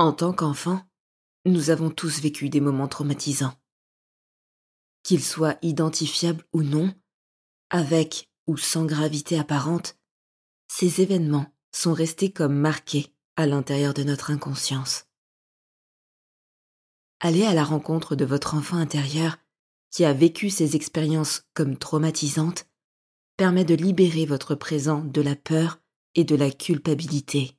En tant qu'enfant, nous avons tous vécu des moments traumatisants. Qu'ils soient identifiables ou non, avec ou sans gravité apparente, ces événements sont restés comme marqués à l'intérieur de notre inconscience. Allez à la rencontre de votre enfant intérieur qui a vécu ces expériences comme traumatisantes permet de libérer votre présent de la peur et de la culpabilité.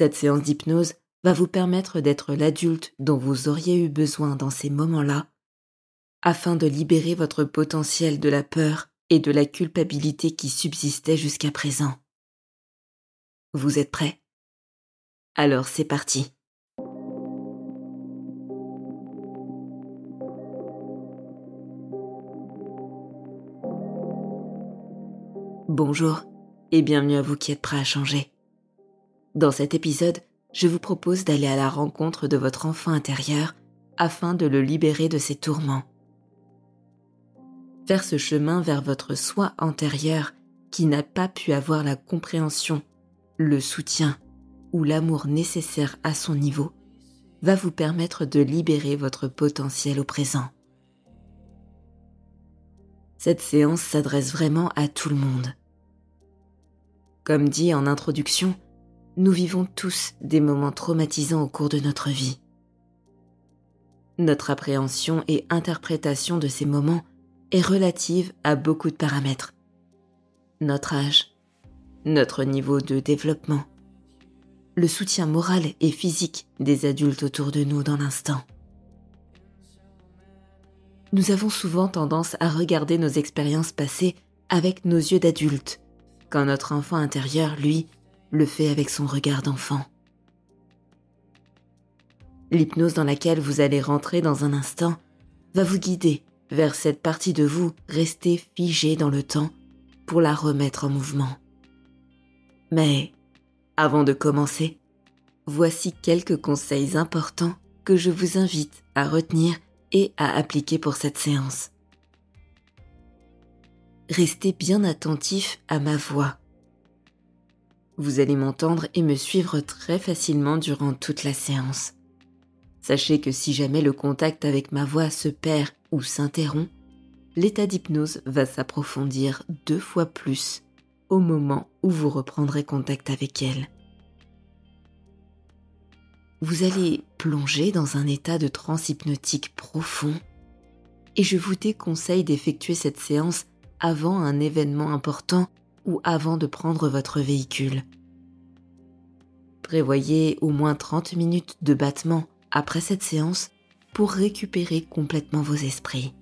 Cette séance d'hypnose va vous permettre d'être l'adulte dont vous auriez eu besoin dans ces moments-là afin de libérer votre potentiel de la peur et de la culpabilité qui subsistaient jusqu'à présent. Vous êtes prêts? Alors c'est parti. Bonjour et bienvenue à vous qui êtes prêts à changer. Dans cet épisode, je vous propose d'aller à la rencontre de votre enfant intérieur afin de le libérer de ses tourments faire ce chemin vers votre soi antérieur qui n'a pas pu avoir la compréhension, le soutien ou l'amour nécessaire à son niveau, va vous permettre de libérer votre potentiel au présent. Cette séance s'adresse vraiment à tout le monde. Comme dit en introduction, nous vivons tous des moments traumatisants au cours de notre vie. Notre appréhension et interprétation de ces moments est relative à beaucoup de paramètres. Notre âge, notre niveau de développement, le soutien moral et physique des adultes autour de nous dans l'instant. Nous avons souvent tendance à regarder nos expériences passées avec nos yeux d'adultes, quand notre enfant intérieur, lui, le fait avec son regard d'enfant. L'hypnose dans laquelle vous allez rentrer dans un instant va vous guider vers cette partie de vous restée figée dans le temps pour la remettre en mouvement. Mais, avant de commencer, voici quelques conseils importants que je vous invite à retenir et à appliquer pour cette séance. Restez bien attentif à ma voix. Vous allez m'entendre et me suivre très facilement durant toute la séance. Sachez que si jamais le contact avec ma voix se perd ou s'interrompt, l'état d'hypnose va s'approfondir deux fois plus au moment où vous reprendrez contact avec elle. Vous allez plonger dans un état de transe hypnotique profond et je vous déconseille d'effectuer cette séance avant un événement important ou avant de prendre votre véhicule. Prévoyez au moins 30 minutes de battement après cette séance pour récupérer complètement vos esprits.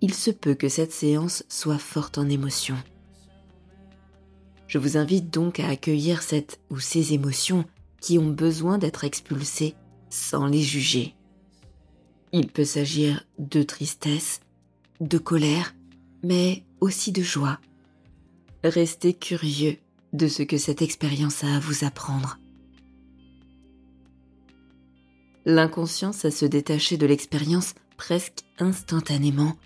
Il se peut que cette séance soit forte en émotions. Je vous invite donc à accueillir cette ou ces émotions qui ont besoin d'être expulsées sans les juger. Il peut s'agir de tristesse, de colère, mais aussi de joie. Restez curieux de ce que cette expérience a à vous apprendre. l'inconscience à se détacher de l'expérience presque instantanément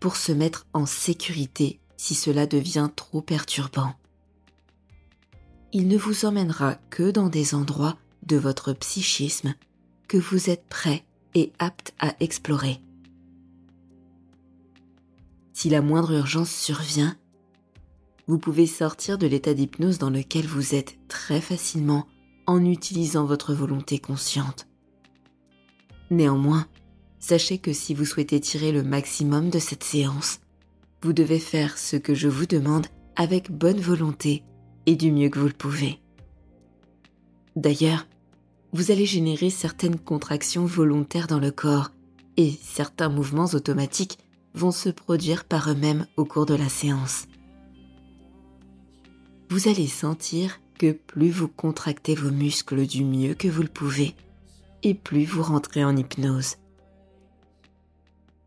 pour se mettre en sécurité si cela devient trop perturbant. Il ne vous emmènera que dans des endroits de votre psychisme que vous êtes prêt et apte à explorer. Si la moindre urgence survient, vous pouvez sortir de l'état d'hypnose dans lequel vous êtes très facilement en utilisant votre volonté consciente. Néanmoins, sachez que si vous souhaitez tirer le maximum de cette séance, vous devez faire ce que je vous demande avec bonne volonté et du mieux que vous le pouvez. D'ailleurs, vous allez générer certaines contractions volontaires dans le corps et certains mouvements automatiques vont se produire par eux-mêmes au cours de la séance. vous allez sentir que plus vous contractez vos muscles du mieux que vous le pouvez, et plus vous rentrez en hypnose.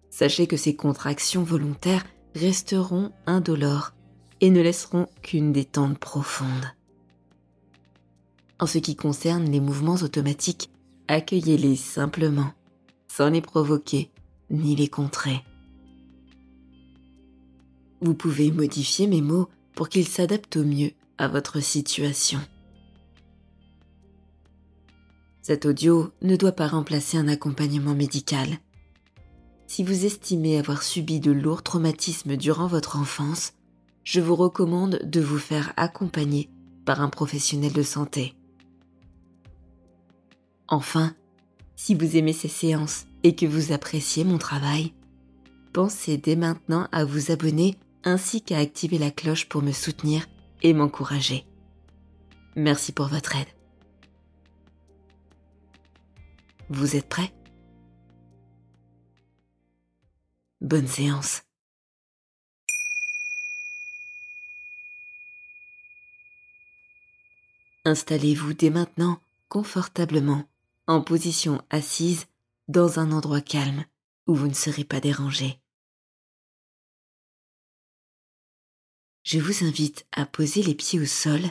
Sachez que ces contractions volontaires resteront indolores et ne laisseront qu'une détente profonde. En ce qui concerne les mouvements automatiques, accueillez-les simplement, sans les provoquer ni les contrer. Vous pouvez modifier mes mots pour qu'ils s'adaptent au mieux à votre situation. Cet audio ne doit pas remplacer un accompagnement médical. Si vous estimez avoir subi de lourds traumatismes durant votre enfance, je vous recommande de vous faire accompagner par un professionnel de santé. Enfin, si vous aimez ces séances et que vous appréciez mon travail, pensez dès maintenant à vous abonner ainsi qu'à activer la cloche pour me soutenir et m'encourager. Merci pour votre aide. Vous êtes prêts? Bonne séance. Installez-vous dès maintenant confortablement en position assise dans un endroit calme où vous ne serez pas dérangé. Je vous invite à poser les pieds au sol,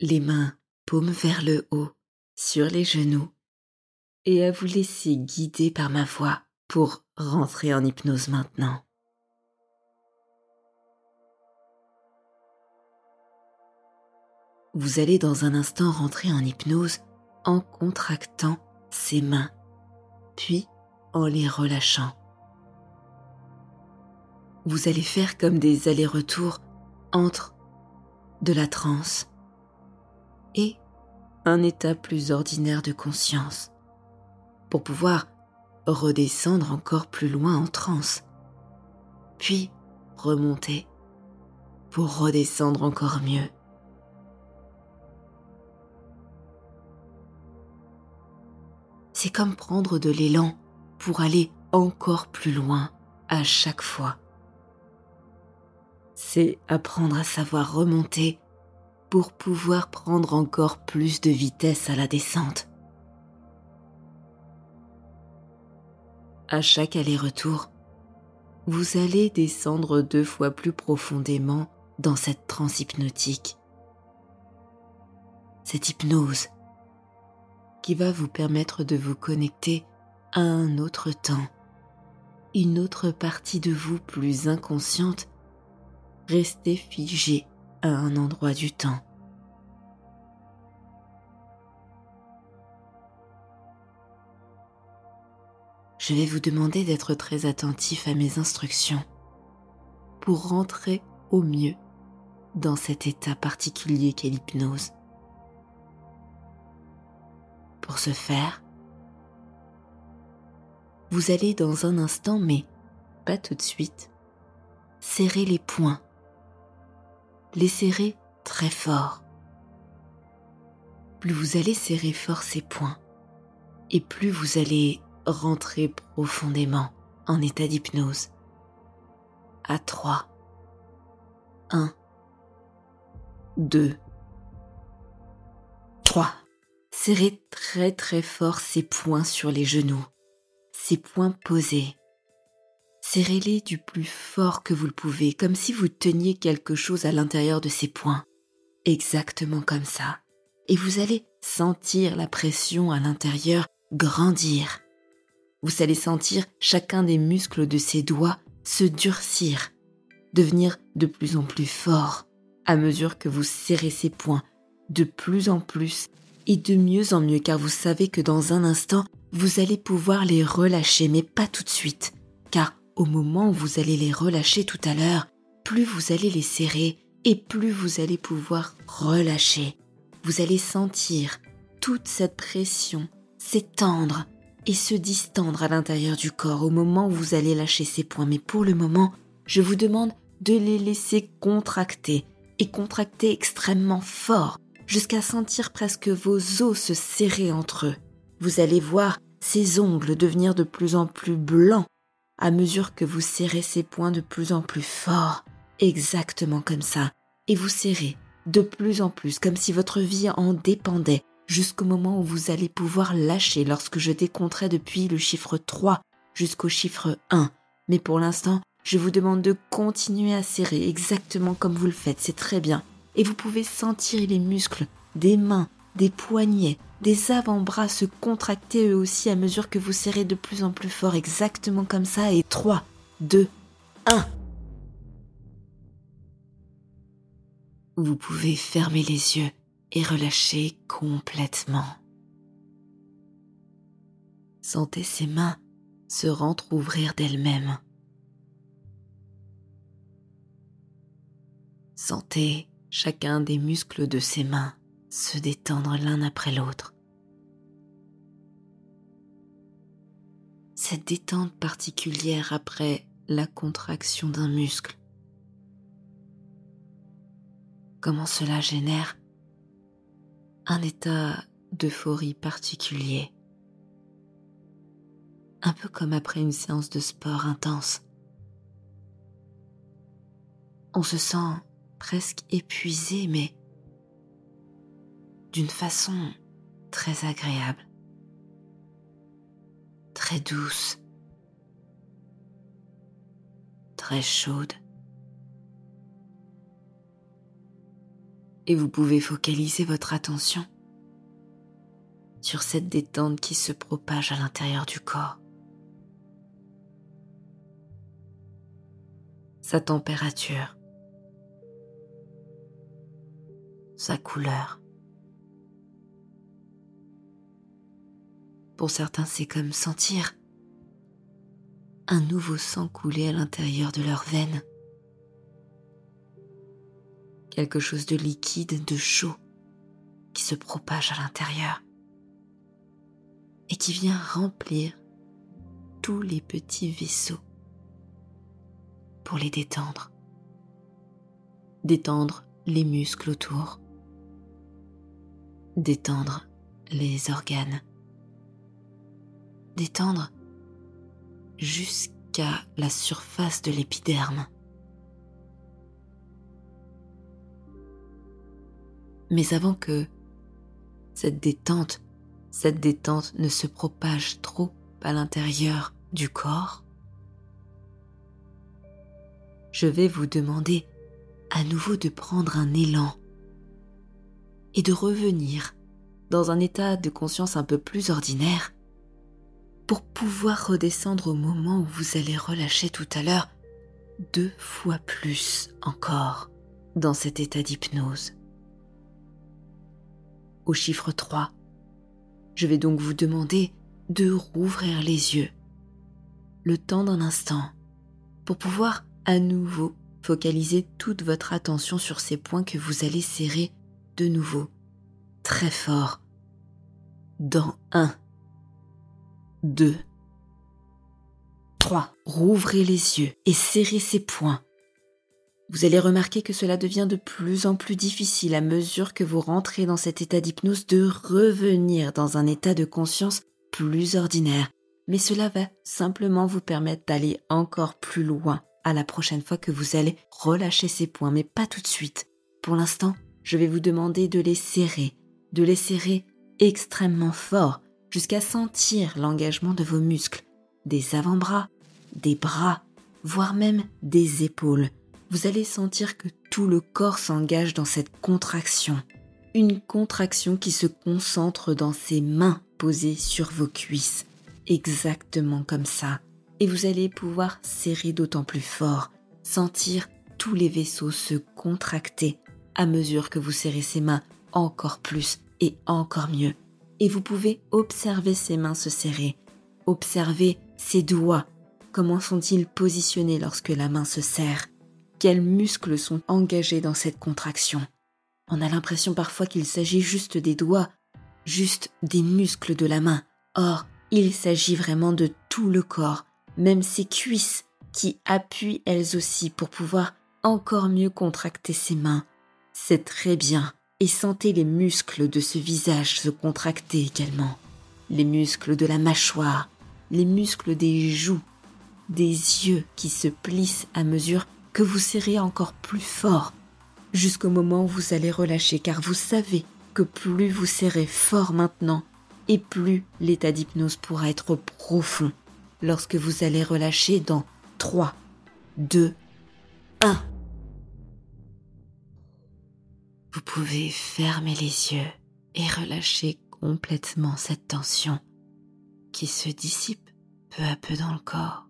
les mains paumes vers le haut, sur les genoux, et à vous laisser guider par ma voix pour rentrer en hypnose maintenant. Vous allez dans un instant rentrer en hypnose en contractant ses mains, puis en les relâchant. Vous allez faire comme des allers-retours entre de la transe et un état plus ordinaire de conscience pour pouvoir redescendre encore plus loin en transe, puis remonter pour redescendre encore mieux. c'est comme prendre de l'élan pour aller encore plus loin à chaque fois. C'est apprendre à savoir remonter pour pouvoir prendre encore plus de vitesse à la descente. À chaque aller-retour, vous allez descendre deux fois plus profondément dans cette transe hypnotique. Cette hypnose qui va vous permettre de vous connecter à un autre temps, une autre partie de vous plus inconsciente, restée figée à un endroit du temps. Je vais vous demander d'être très attentif à mes instructions pour rentrer au mieux dans cet état particulier qu'est l'hypnose. Pour ce faire, vous allez dans un instant, mais pas tout de suite, serrer les poings. Les serrer très fort. Plus vous allez serrer fort ces poings, et plus vous allez rentrer profondément en état d'hypnose. À 3. 1. 2. 3. Serrez très très fort ces poings sur les genoux, ces poings posés. Serrez-les du plus fort que vous le pouvez, comme si vous teniez quelque chose à l'intérieur de ces poings. Exactement comme ça. Et vous allez sentir la pression à l'intérieur grandir. Vous allez sentir chacun des muscles de ces doigts se durcir, devenir de plus en plus fort à mesure que vous serrez ces poings de plus en plus et de mieux en mieux car vous savez que dans un instant, vous allez pouvoir les relâcher, mais pas tout de suite, car au moment où vous allez les relâcher tout à l'heure, plus vous allez les serrer et plus vous allez pouvoir relâcher. Vous allez sentir toute cette pression s'étendre et se distendre à l'intérieur du corps au moment où vous allez lâcher ces points. Mais pour le moment, je vous demande de les laisser contracter et contracter extrêmement fort jusqu'à sentir presque vos os se serrer entre eux. Vous allez voir ces ongles devenir de plus en plus blancs à mesure que vous serrez ces poings de plus en plus fort, exactement comme ça, et vous serrez de plus en plus, comme si votre vie en dépendait, jusqu'au moment où vous allez pouvoir lâcher lorsque je décompterai depuis le chiffre 3 jusqu'au chiffre 1. Mais pour l'instant, je vous demande de continuer à serrer exactement comme vous le faites, c'est très bien. Et vous pouvez sentir les muscles des mains, des poignets, des avant-bras se contracter eux aussi à mesure que vous serrez de plus en plus fort, exactement comme ça. Et 3, 2, 1. Vous pouvez fermer les yeux et relâcher complètement. Sentez ces mains se rentrouvrir d'elles-mêmes. Sentez chacun des muscles de ses mains se détendre l'un après l'autre. Cette détente particulière après la contraction d'un muscle. Comment cela génère un état d'euphorie particulier. Un peu comme après une séance de sport intense. On se sent presque épuisé, mais d'une façon très agréable, très douce, très chaude. Et vous pouvez focaliser votre attention sur cette détente qui se propage à l'intérieur du corps. Sa température, sa couleur. Pour certains, c'est comme sentir un nouveau sang couler à l'intérieur de leurs veines. Quelque chose de liquide, de chaud, qui se propage à l'intérieur et qui vient remplir tous les petits vaisseaux pour les détendre. Détendre les muscles autour. Détendre les organes d'étendre jusqu'à la surface de l'épiderme. Mais avant que cette détente, cette détente ne se propage trop à l'intérieur du corps, je vais vous demander à nouveau de prendre un élan et de revenir dans un état de conscience un peu plus ordinaire pour pouvoir redescendre au moment où vous allez relâcher tout à l'heure deux fois plus encore dans cet état d'hypnose. Au chiffre 3, je vais donc vous demander de rouvrir les yeux le temps d'un instant pour pouvoir à nouveau focaliser toute votre attention sur ces points que vous allez serrer de nouveau très fort dans un 2, 3. Rouvrez les yeux et serrez ses poings. Vous allez remarquer que cela devient de plus en plus difficile à mesure que vous rentrez dans cet état d'hypnose de revenir dans un état de conscience plus ordinaire. Mais cela va simplement vous permettre d'aller encore plus loin à la prochaine fois que vous allez relâcher ces poings, mais pas tout de suite. Pour l'instant, je vais vous demander de les serrer, de les serrer extrêmement fort jusqu'à sentir l'engagement de vos muscles, des avant-bras, des bras, voire même des épaules. Vous allez sentir que tout le corps s'engage dans cette contraction. Une contraction qui se concentre dans ces mains posées sur vos cuisses. Exactement comme ça. Et vous allez pouvoir serrer d'autant plus fort, sentir tous les vaisseaux se contracter à mesure que vous serrez ces mains encore plus et encore mieux et vous pouvez observer ses mains se serrer, observer ses doigts, comment sont-ils positionnés lorsque la main se serre, quels muscles sont engagés dans cette contraction? On a l'impression parfois qu'il s'agit juste des doigts, juste des muscles de la main. Or, il s'agit vraiment de tout le corps, même ses cuisses qui appuient elles aussi pour pouvoir encore mieux contracter ses mains. C'est très bien et sentez les muscles de ce visage se contracter également, les muscles de la mâchoire, les muscles des joues, des yeux qui se plissent à mesure que vous serrez encore plus fort, jusqu'au moment où vous allez relâcher, car vous savez que plus vous serrez fort maintenant, et plus l'état d'hypnose pourra être profond. Lorsque vous allez relâcher dans 3, 2, 1. Pouvez fermer les yeux et relâcher complètement cette tension qui se dissipe peu à peu dans le corps.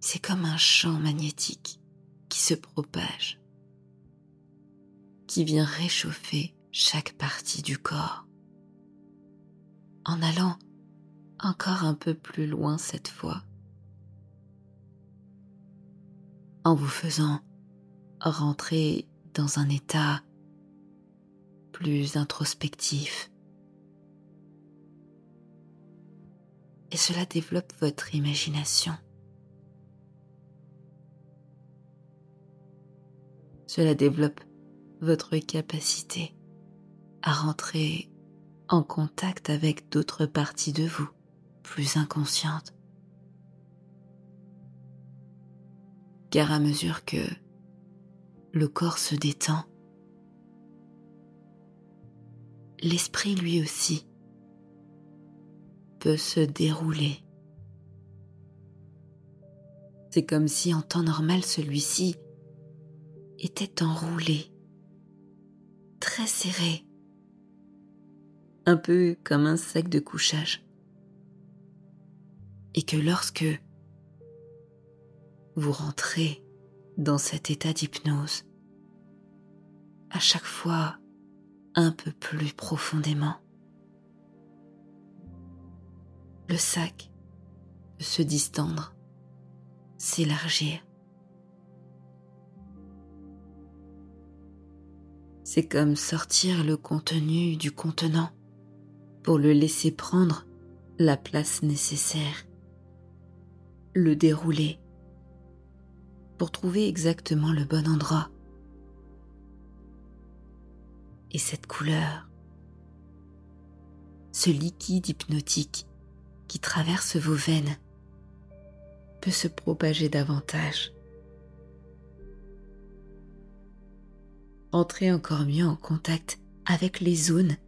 C'est comme un champ magnétique qui se propage, qui vient réchauffer chaque partie du corps, en allant encore un peu plus loin cette fois, en vous faisant rentrer dans un état plus introspectif. Et cela développe votre imagination. Cela développe votre capacité à rentrer en contact avec d'autres parties de vous, plus inconscientes. Car à mesure que le corps se détend, l'esprit lui aussi peut se dérouler. C'est comme si en temps normal celui-ci était enroulé, très serré, un peu comme un sac de couchage. Et que lorsque vous rentrez dans cet état d'hypnose, à chaque fois un peu plus profondément. Le sac peut se distendre, s'élargir. C'est comme sortir le contenu du contenant pour le laisser prendre la place nécessaire, le dérouler pour trouver exactement le bon endroit et cette couleur, ce liquide hypnotique qui traverse vos veines peut se propager davantage. Entrez encore mieux en contact avec les zones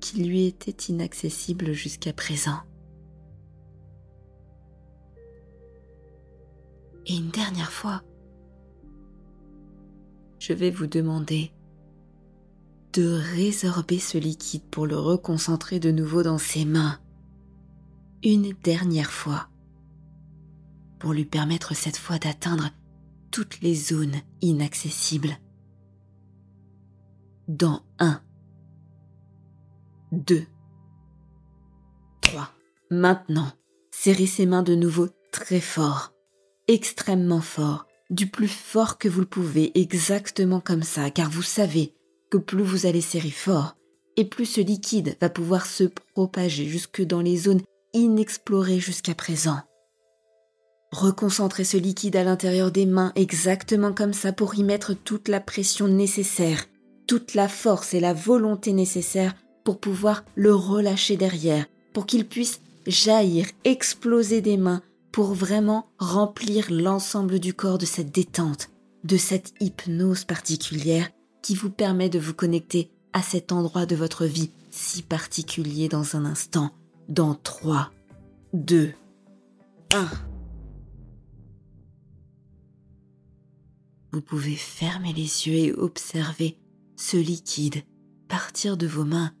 qui lui étaient inaccessibles jusqu'à présent. Et une dernière fois, je vais vous demander de résorber ce liquide pour le reconcentrer de nouveau dans ses mains. Une dernière fois. Pour lui permettre cette fois d'atteindre toutes les zones inaccessibles. Dans un, deux, trois. Maintenant, serrez ses mains de nouveau très fort, extrêmement fort, du plus fort que vous le pouvez, exactement comme ça, car vous savez que plus vous allez serrer fort, et plus ce liquide va pouvoir se propager jusque dans les zones inexplorées jusqu'à présent. Reconcentrez ce liquide à l'intérieur des mains exactement comme ça pour y mettre toute la pression nécessaire, toute la force et la volonté nécessaires pour pouvoir le relâcher derrière, pour qu'il puisse jaillir, exploser des mains, pour vraiment remplir l'ensemble du corps de cette détente, de cette hypnose particulière qui vous permet de vous connecter à cet endroit de votre vie si particulier dans un instant, dans 3, 2, 1. Vous pouvez fermer les yeux et observer ce liquide partir de vos mains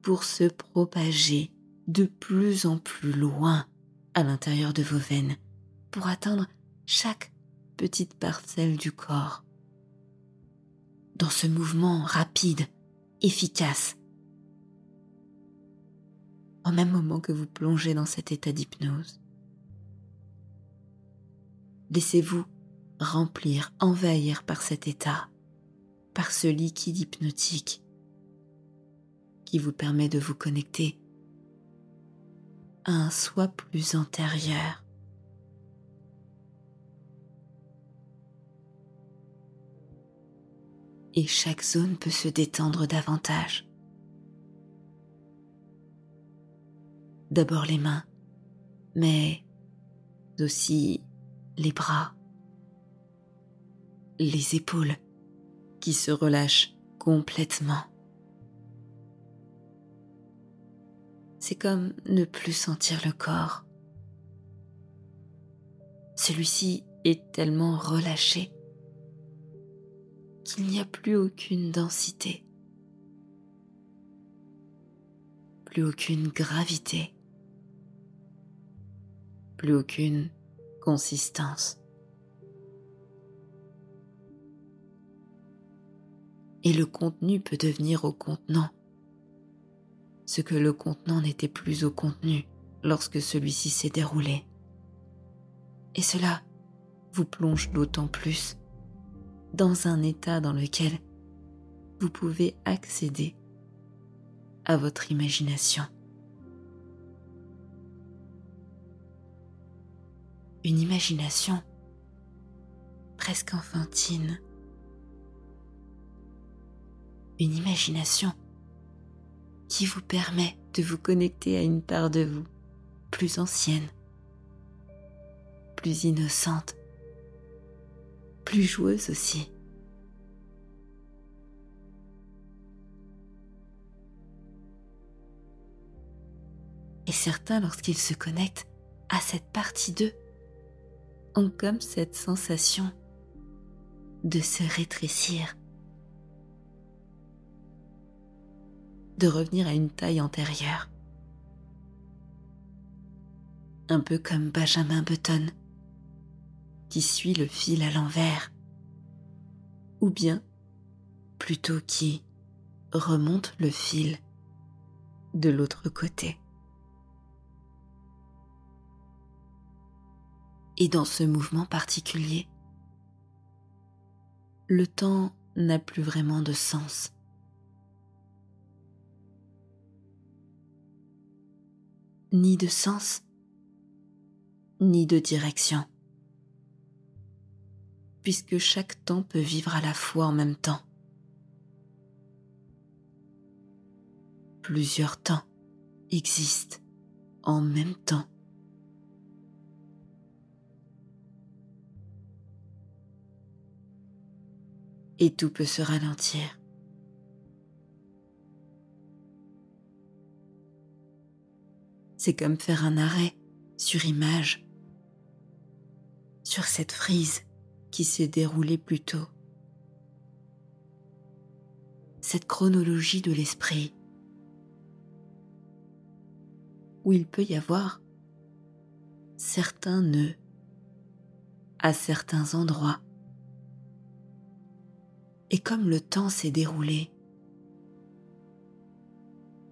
pour se propager de plus en plus loin à l'intérieur de vos veines pour atteindre chaque petite parcelle du corps dans ce mouvement rapide, efficace. Au même moment que vous plongez dans cet état d'hypnose, laissez-vous remplir, envahir par cet état, par ce liquide hypnotique qui vous permet de vous connecter un soi plus antérieur. et chaque zone peut se détendre davantage. D'abord les mains, mais aussi les bras, les épaules qui se relâchent complètement. C'est comme ne plus sentir le corps. Celui-ci est tellement relâché qu'il n'y a plus aucune densité, plus aucune gravité, plus aucune consistance. Et le contenu peut devenir au contenant, ce que le contenant n'était plus au contenu lorsque celui-ci s'est déroulé. Et cela vous plonge d'autant plus dans un état dans lequel vous pouvez accéder à votre imagination. Une imagination presque enfantine. Une imagination qui vous permet de vous connecter à une part de vous plus ancienne, plus innocente, plus joueuse aussi. Et certains, lorsqu'ils se connectent à cette partie d'eux, ont comme cette sensation de se rétrécir, de revenir à une taille antérieure. Un peu comme Benjamin Button qui suit le fil à l'envers, ou bien plutôt qui remonte le fil de l'autre côté. Et dans ce mouvement particulier, le temps n'a plus vraiment de sens. Ni de sens, ni de direction puisque chaque temps peut vivre à la fois en même temps. Plusieurs temps existent en même temps. Et tout peut se ralentir. C'est comme faire un arrêt sur image, sur cette frise qui s'est déroulé plus tôt. Cette chronologie de l'esprit, où il peut y avoir certains nœuds à certains endroits. Et comme le temps s'est déroulé,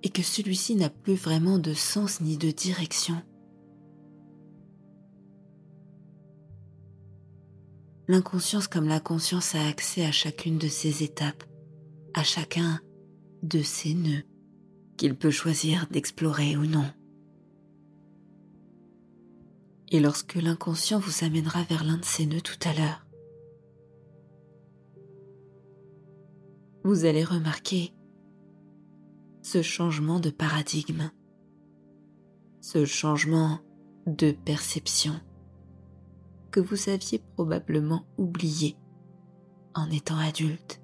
et que celui-ci n'a plus vraiment de sens ni de direction, L'inconscience comme la conscience a accès à chacune de ces étapes, à chacun de ces nœuds qu'il peut choisir d'explorer ou non. Et lorsque l'inconscient vous amènera vers l'un de ces nœuds tout à l'heure, vous allez remarquer ce changement de paradigme, ce changement de perception que vous aviez probablement oublié en étant adulte.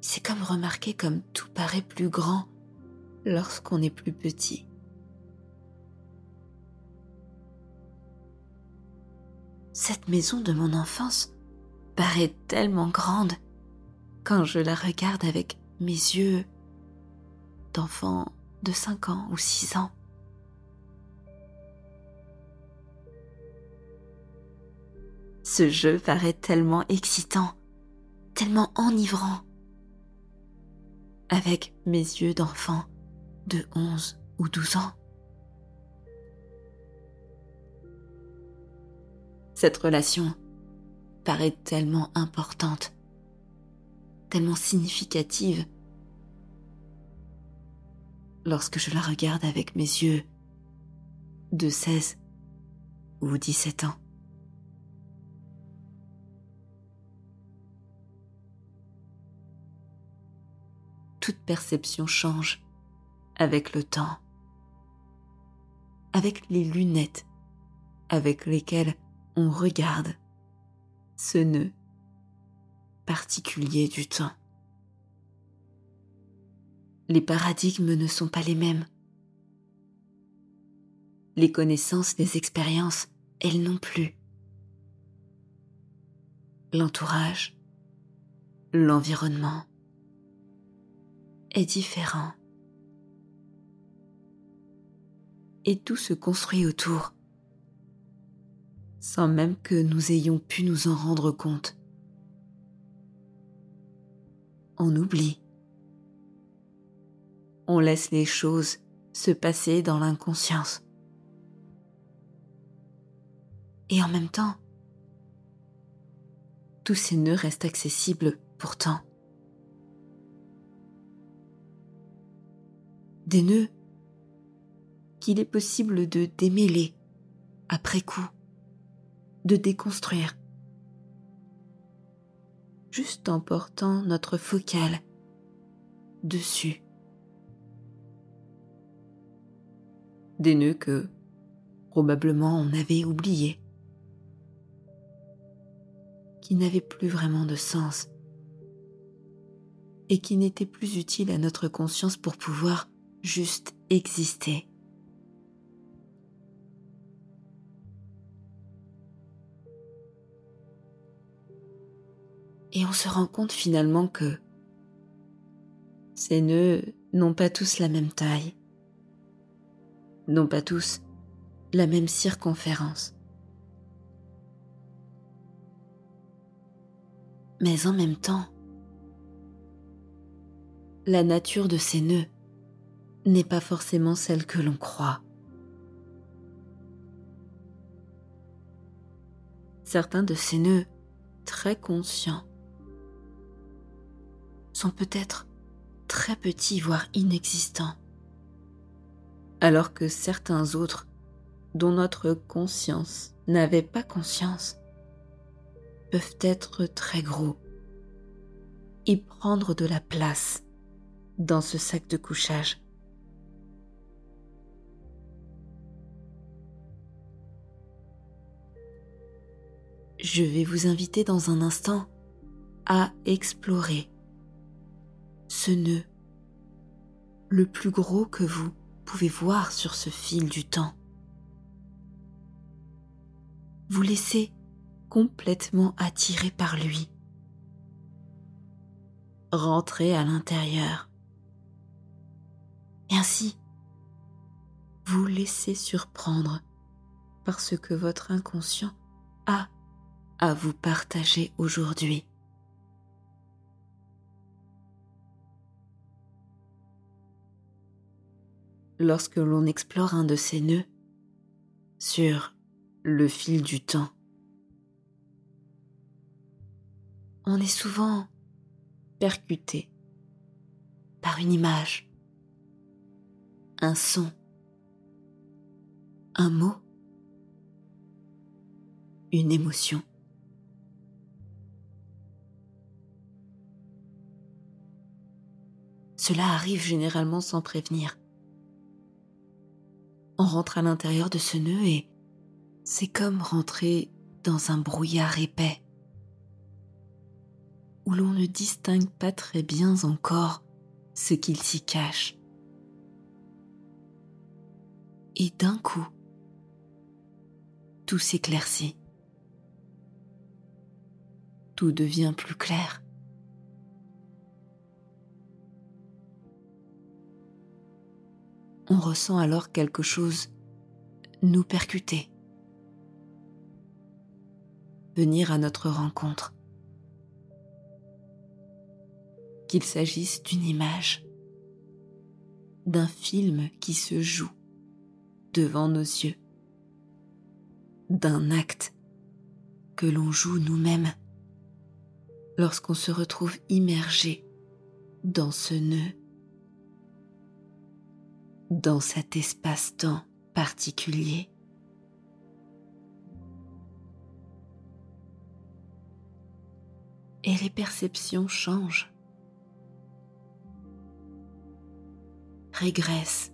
C'est comme remarquer comme tout paraît plus grand lorsqu'on est plus petit. Cette maison de mon enfance paraît tellement grande quand je la regarde avec mes yeux d'enfant de 5 ans ou 6 ans. Ce jeu paraît tellement excitant, tellement enivrant. Avec mes yeux d'enfant de 11 ou 12 ans. Cette relation paraît tellement importante, tellement significative lorsque je la regarde avec mes yeux de 16 ou 17 ans. toute perception change avec le temps, avec les lunettes avec lesquels on regarde ce nœud particulier du temps. Les paradigmes ne sont pas les mêmes. Les connaissances, les expériences, elles non plus. L'entourage, l'environnement est différent. Et tout se construit autour, sans même que nous ayons pu nous en rendre compte. On oublie. On laisse les choses se passer dans l'inconscience. Et en même temps, tous ces nœuds restent accessibles pourtant. Des nœuds qu'il est possible de démêler après coup, de déconstruire, juste en portant notre focale dessus. Des nœuds que probablement on avait oubliés qui n'avait plus vraiment de sens et qui n'était plus utile à notre conscience pour pouvoir juste exister. Et on se rend compte finalement que ces nœuds n'ont pas tous la même taille, n'ont pas tous la même circonférence. Mais en même temps, la nature de ces nœuds n'est pas forcément celle que l'on croit. Certains de ces nœuds, très conscients, sont peut-être très petits, voire inexistants, alors que certains autres, dont notre conscience n'avait pas conscience, peuvent être très gros et prendre de la place dans ce sac de couchage. Je vais vous inviter dans un instant à explorer ce nœud le plus gros que vous pouvez voir sur ce fil du temps. Vous laissez complètement attiré par lui. Rentrez à l'intérieur. Et ainsi, vous laissez surprendre par ce que votre inconscient a à vous partager aujourd'hui. Lorsque l'on explore un de ces nœuds sur le fil du temps, on est souvent percuté par une image, un son, un mot, une émotion. Cela arrive généralement sans prévenir. On rentre à l'intérieur de ce nœud et c'est comme rentrer dans un brouillard épais où l'on ne distingue pas très bien encore ce qu'il s'y cache. Et d'un coup, tout s'éclaircit. Tout devient plus clair. On ressent alors quelque chose nous percuter, venir à notre rencontre. qu'il s'agisse d'une image, d'un film qui se joue devant nos yeux, d'un acte que l'on joue nous-mêmes lorsqu'on se retrouve immergé dans ce nœud, dans cet espace-temps particulier. Et les perceptions changent. régresse.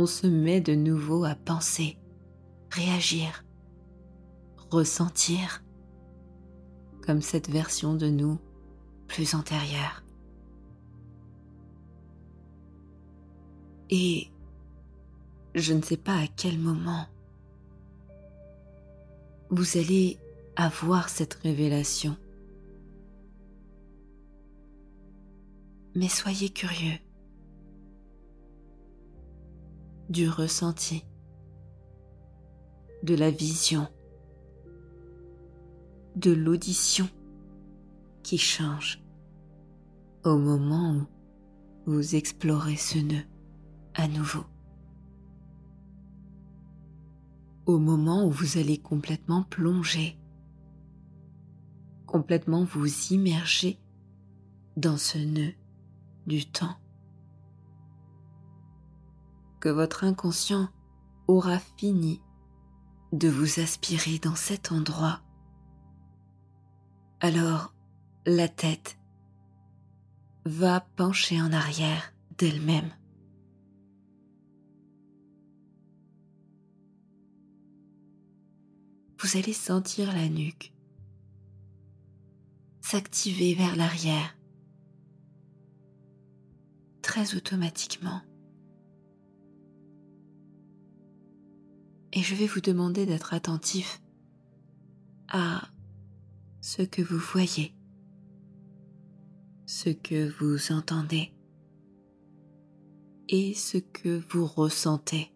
on se met de nouveau à penser, réagir, ressentir comme cette version de nous plus antérieure. Et je ne sais pas à quel moment vous allez avoir cette révélation. Mais soyez curieux du ressenti, de la vision, de l'audition qui change au moment où vous explorez ce nœud à nouveau. Au moment où vous allez complètement plonger, complètement vous immerger dans ce nœud du temps que votre inconscient aura fini de vous aspirer dans cet endroit. Alors la tête va pencher en arrière d'elle-même. Vous allez sentir la nuque s'activer vers l'arrière très automatiquement. Et je vais vous demander d'être attentif à ce que vous voyez, ce que vous entendez et ce que vous ressentez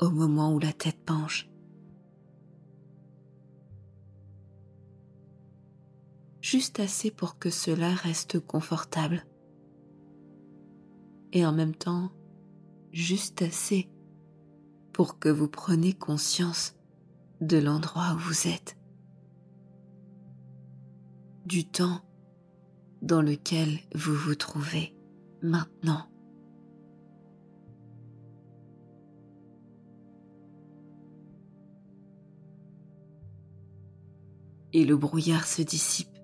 au moment où la tête penche. Juste assez pour que cela reste confortable. Et en même temps juste assez pour que vous preniez conscience de l'endroit où vous êtes, du temps dans lequel vous vous trouvez maintenant. Et le brouillard se dissipe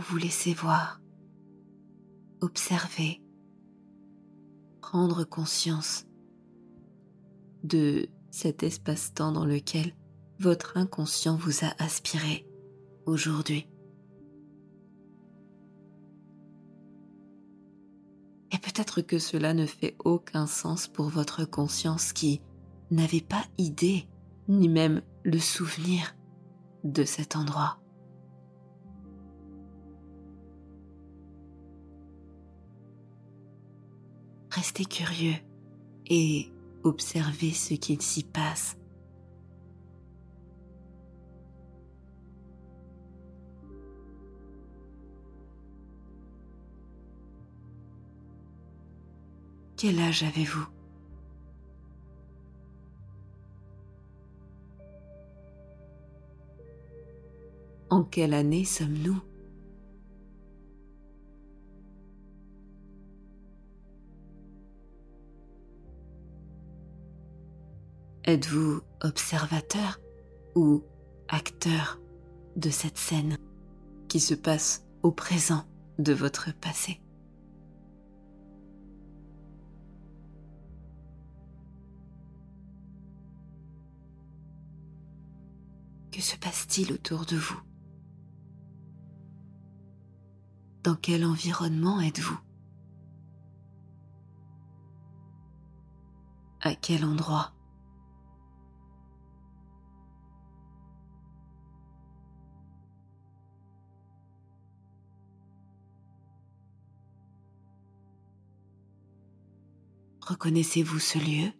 vous laisser voir, observer, prendre conscience de cet espace-temps dans lequel votre inconscient vous a aspiré aujourd'hui. Et peut-être que cela ne fait aucun sens pour votre conscience qui n'avait pas idée, ni même le souvenir de cet endroit. Restez curieux et observez ce qu'il s'y passe. Quel âge avez-vous? En quelle année sommes-nous? Êtes-vous observateur ou acteur de cette scène qui se passe au présent de votre passé? Que se passe-t-il autour de vous? Dans quel environnement êtes-vous? À quel endroit? Reconnaissez-vous ce lieu?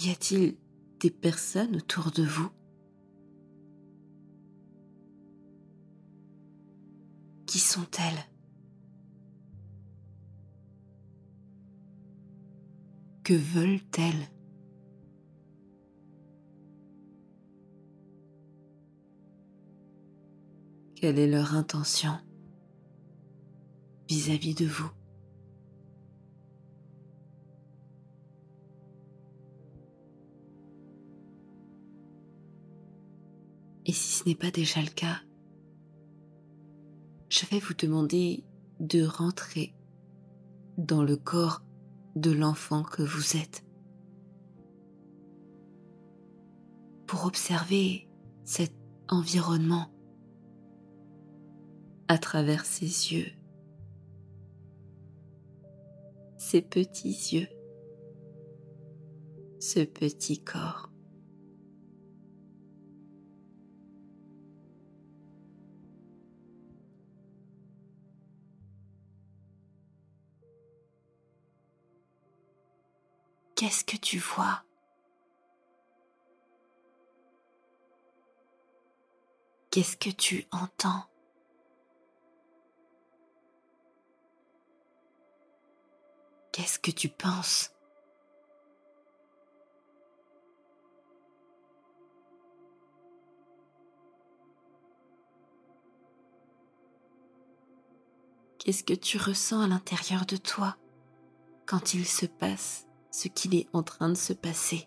Y a-t-il des personnes autour de vous? Qui sont-elles? Que veulent-elles? Quelle est leur intention vis-à-vis de vous. Et si ce n'est pas déjà le cas, je vais vous demander de rentrer dans le corps de l'enfant que vous êtes pour observer cet environnement à travers ses yeux, ses petits yeux, ce petit corps. Qu'est-ce que tu vois? Qu'est-ce que tu entends? Qu'est-ce que tu penses? Qu'est-ce que tu ressens à l'intérieur de toi quand il se passe ce qu'il est en train de se passer?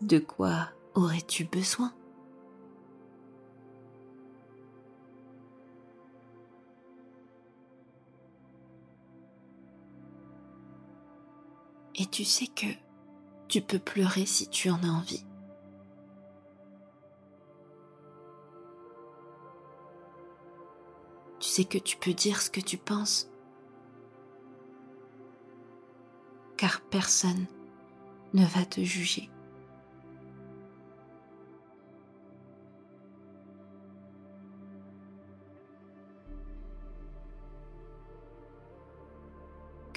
De quoi? Aurais-tu besoin? Et tu sais que tu peux pleurer si tu en as envie. Tu sais que tu peux dire ce que tu penses. Car personne ne va te juger.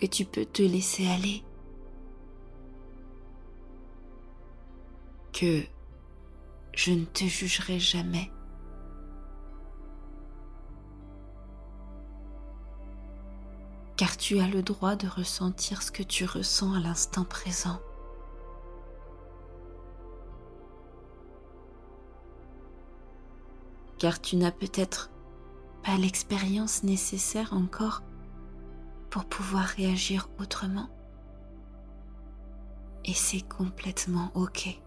Que tu peux te laisser aller que je ne te jugerai jamais. Car tu as le droit de ressentir ce que tu ressens à l'instant présent. Car tu n'as peut-être pas l'expérience nécessaire encore pour pouvoir réagir autrement. Et c'est complètement OK.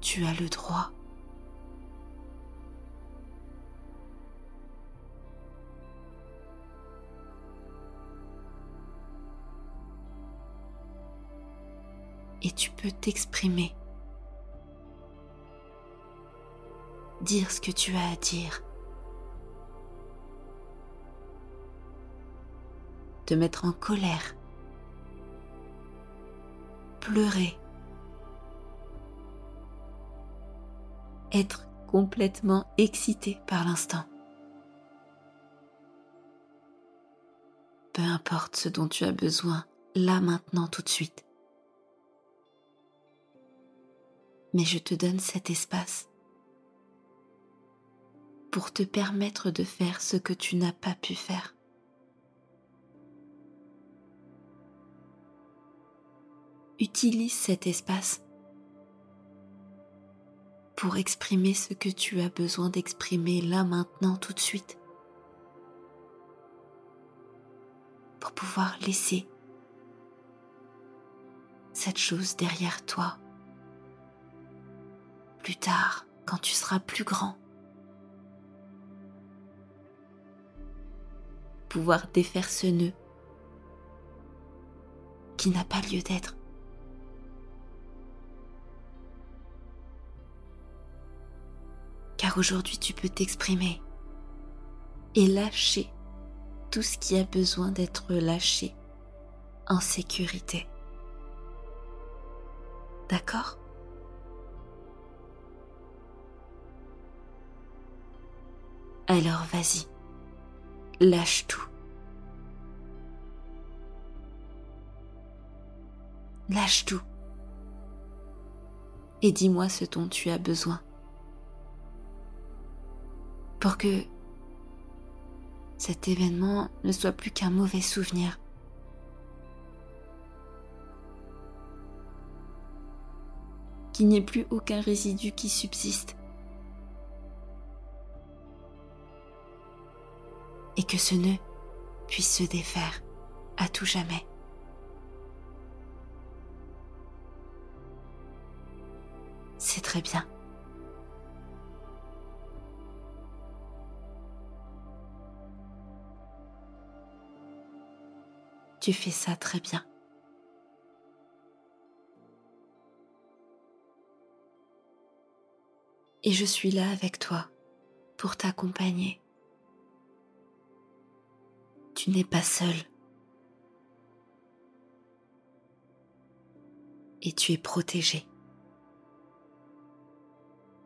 tu as le droit. Et tu peux t'exprimer, dire ce que tu as à dire, te mettre en colère, pleurer, être complètement excité par l'instant. Peu importe ce dont tu as besoin, là maintenant tout de suite. Mais je te donne cet espace pour te permettre de faire ce que tu n'as pas pu faire. Utilise cet espace pour exprimer ce que tu as besoin d'exprimer là maintenant tout de suite. Pour pouvoir laisser cette chose derrière toi. Plus tard, quand tu seras plus grand. Pouvoir défaire ce nœud qui n'a pas lieu d'être. Car aujourd'hui tu peux t'exprimer et lâcher tout ce qui a besoin d'être lâché en sécurité. D'accord? Alors vas-y, lâche tout. Lâche tout. Et dis-moi ce dont tu as besoin pour que cet événement ne soit plus qu'un mauvais souvenir. Qu'il n'y ait plus aucun résidu qui subsiste. et que ce nœud puisse se défaire à tout jamais. C'est très bien. Tu fais ça très bien. Et je suis là avec toi pour t'accompagner. Tu n'es pas seul. Et tu es protégé.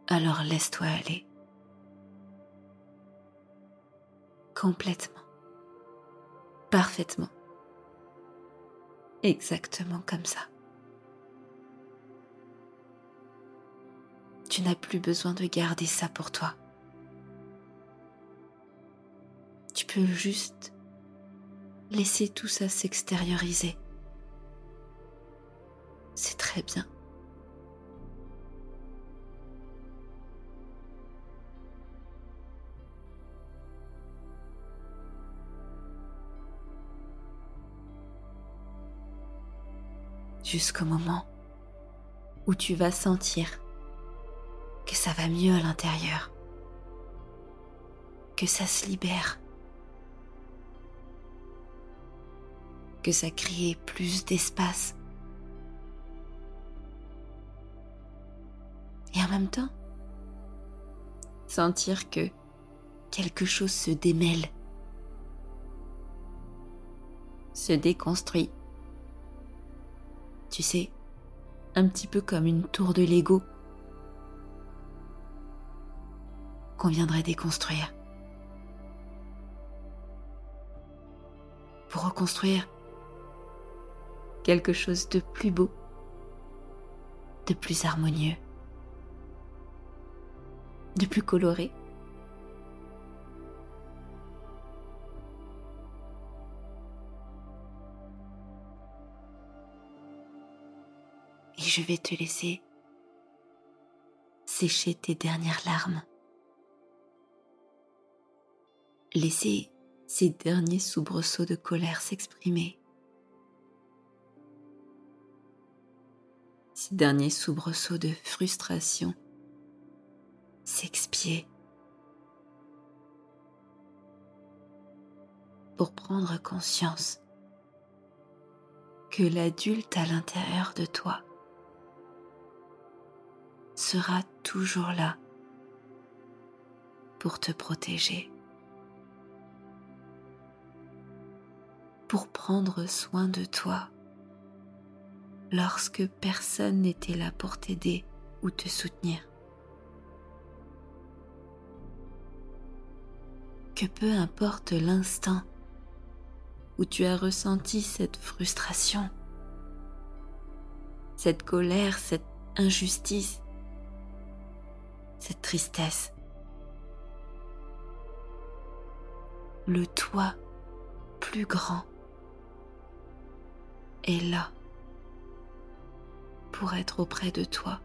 Alors laisse-toi aller. Complètement. Parfaitement. Exactement comme ça. Tu n'as plus besoin de garder ça pour toi. Tu peux juste laisser tout ça s'extérioriser. C'est très bien. Jusqu'au moment où tu vas sentir que ça va mieux à l'intérieur, que ça se libère que ça crée plus d'espace. Et en même temps, sentir que quelque chose se démêle, se déconstruit. Tu sais, un petit peu comme une tour de Lego qu'on viendrait déconstruire. Pour reconstruire quelque chose de plus beau, de plus harmonieux, de plus coloré. Je vais te laisser sécher tes dernières larmes. Laisser ces derniers soubresauts de colère s'exprimer. ces derniers soubresauts de frustration s'expier pour prendre conscience que l'adulte à l'intérieur de toi sera toujours là pour te protéger, pour prendre soin de toi lorsque personne n'était là pour t'aider ou te soutenir. Que peu importe l'instant où tu as ressenti cette frustration, cette colère, cette injustice, cette tristesse, le toi plus grand est là pour être auprès de toi,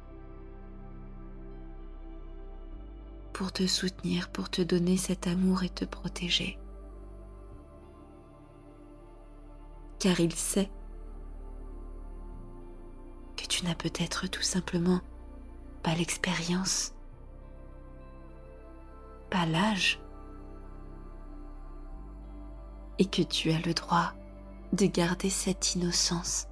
pour te soutenir, pour te donner cet amour et te protéger. Car il sait que tu n'as peut-être tout simplement pas l'expérience, pas l'âge, et que tu as le droit de garder cette innocence.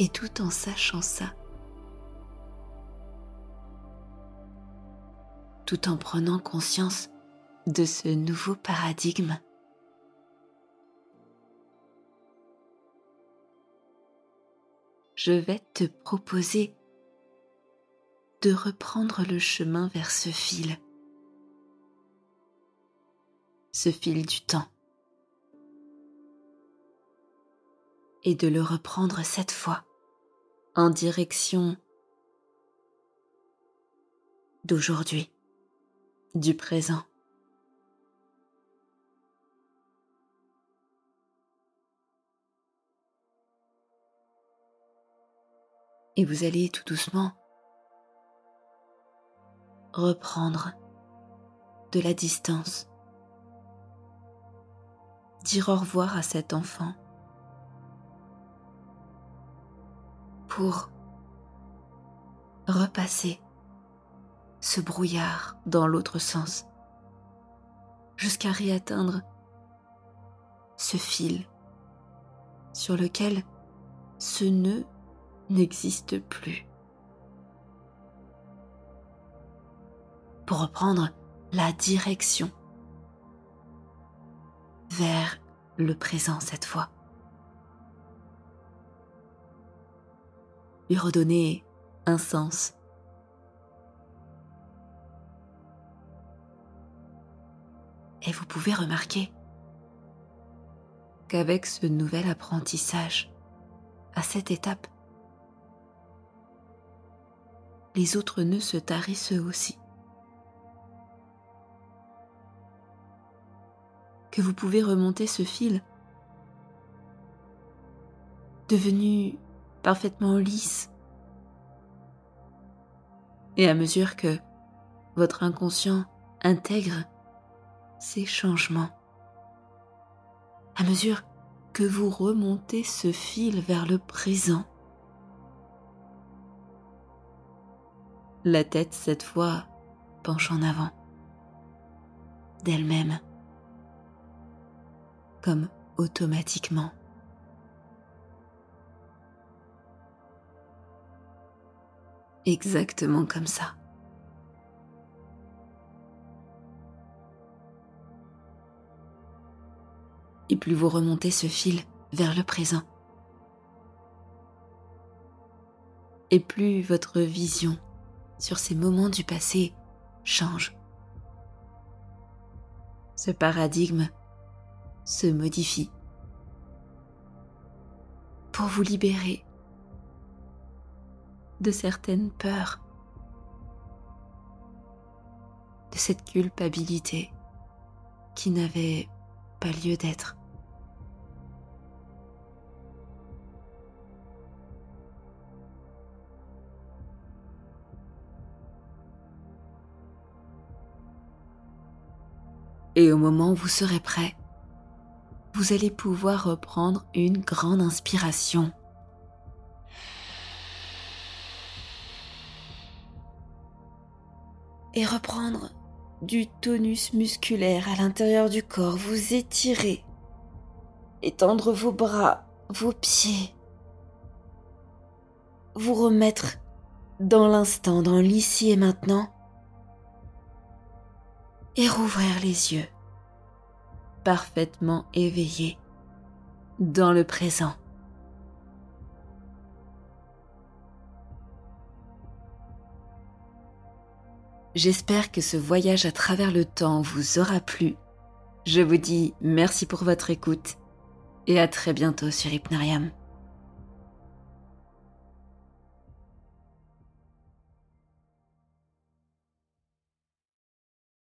Et tout en sachant ça, tout en prenant conscience de ce nouveau paradigme. Je vais te proposer de reprendre le chemin vers ce fil, ce fil du temps. et de le reprendre cette fois en direction d'aujourd'hui, du présent. Et vous allez tout doucement reprendre de la distance, dire au revoir à cet enfant pour repasser ce brouillard dans l'autre sens jusqu'à réatteindre ce fil sur lequel ce nœud n'existe plus. Pour reprendre la direction vers le présent cette fois. Lui redonner un sens. Et vous pouvez remarquer qu'avec ce nouvel apprentissage, à cette étape, les autres nœuds se tarissent eux aussi. Que vous pouvez remonter ce fil, devenu parfaitement lisse. Et à mesure que votre inconscient intègre ces changements, à mesure que vous remontez ce fil vers le présent. La tête, cette fois, penche en avant, d'elle-même, comme automatiquement. Exactement comme ça. et plus vous remontez ce fil vers le présent. Et plus votre vision sur ces moments du passé change. Ce paradigme se modifie pour vous libérer de certaines peurs, de cette culpabilité qui n'avait pas lieu d'être. Et au moment où vous serez prêt, vous allez pouvoir reprendre une grande inspiration. Et reprendre du tonus musculaire à l'intérieur du corps, vous étirer, étendre vos bras, vos pieds, vous remettre dans l'instant, dans l'ici et maintenant, et rouvrir les yeux, parfaitement éveillés dans le présent. J'espère que ce voyage à travers le temps vous aura plu. Je vous dis merci pour votre écoute et à très bientôt sur Hypnarium.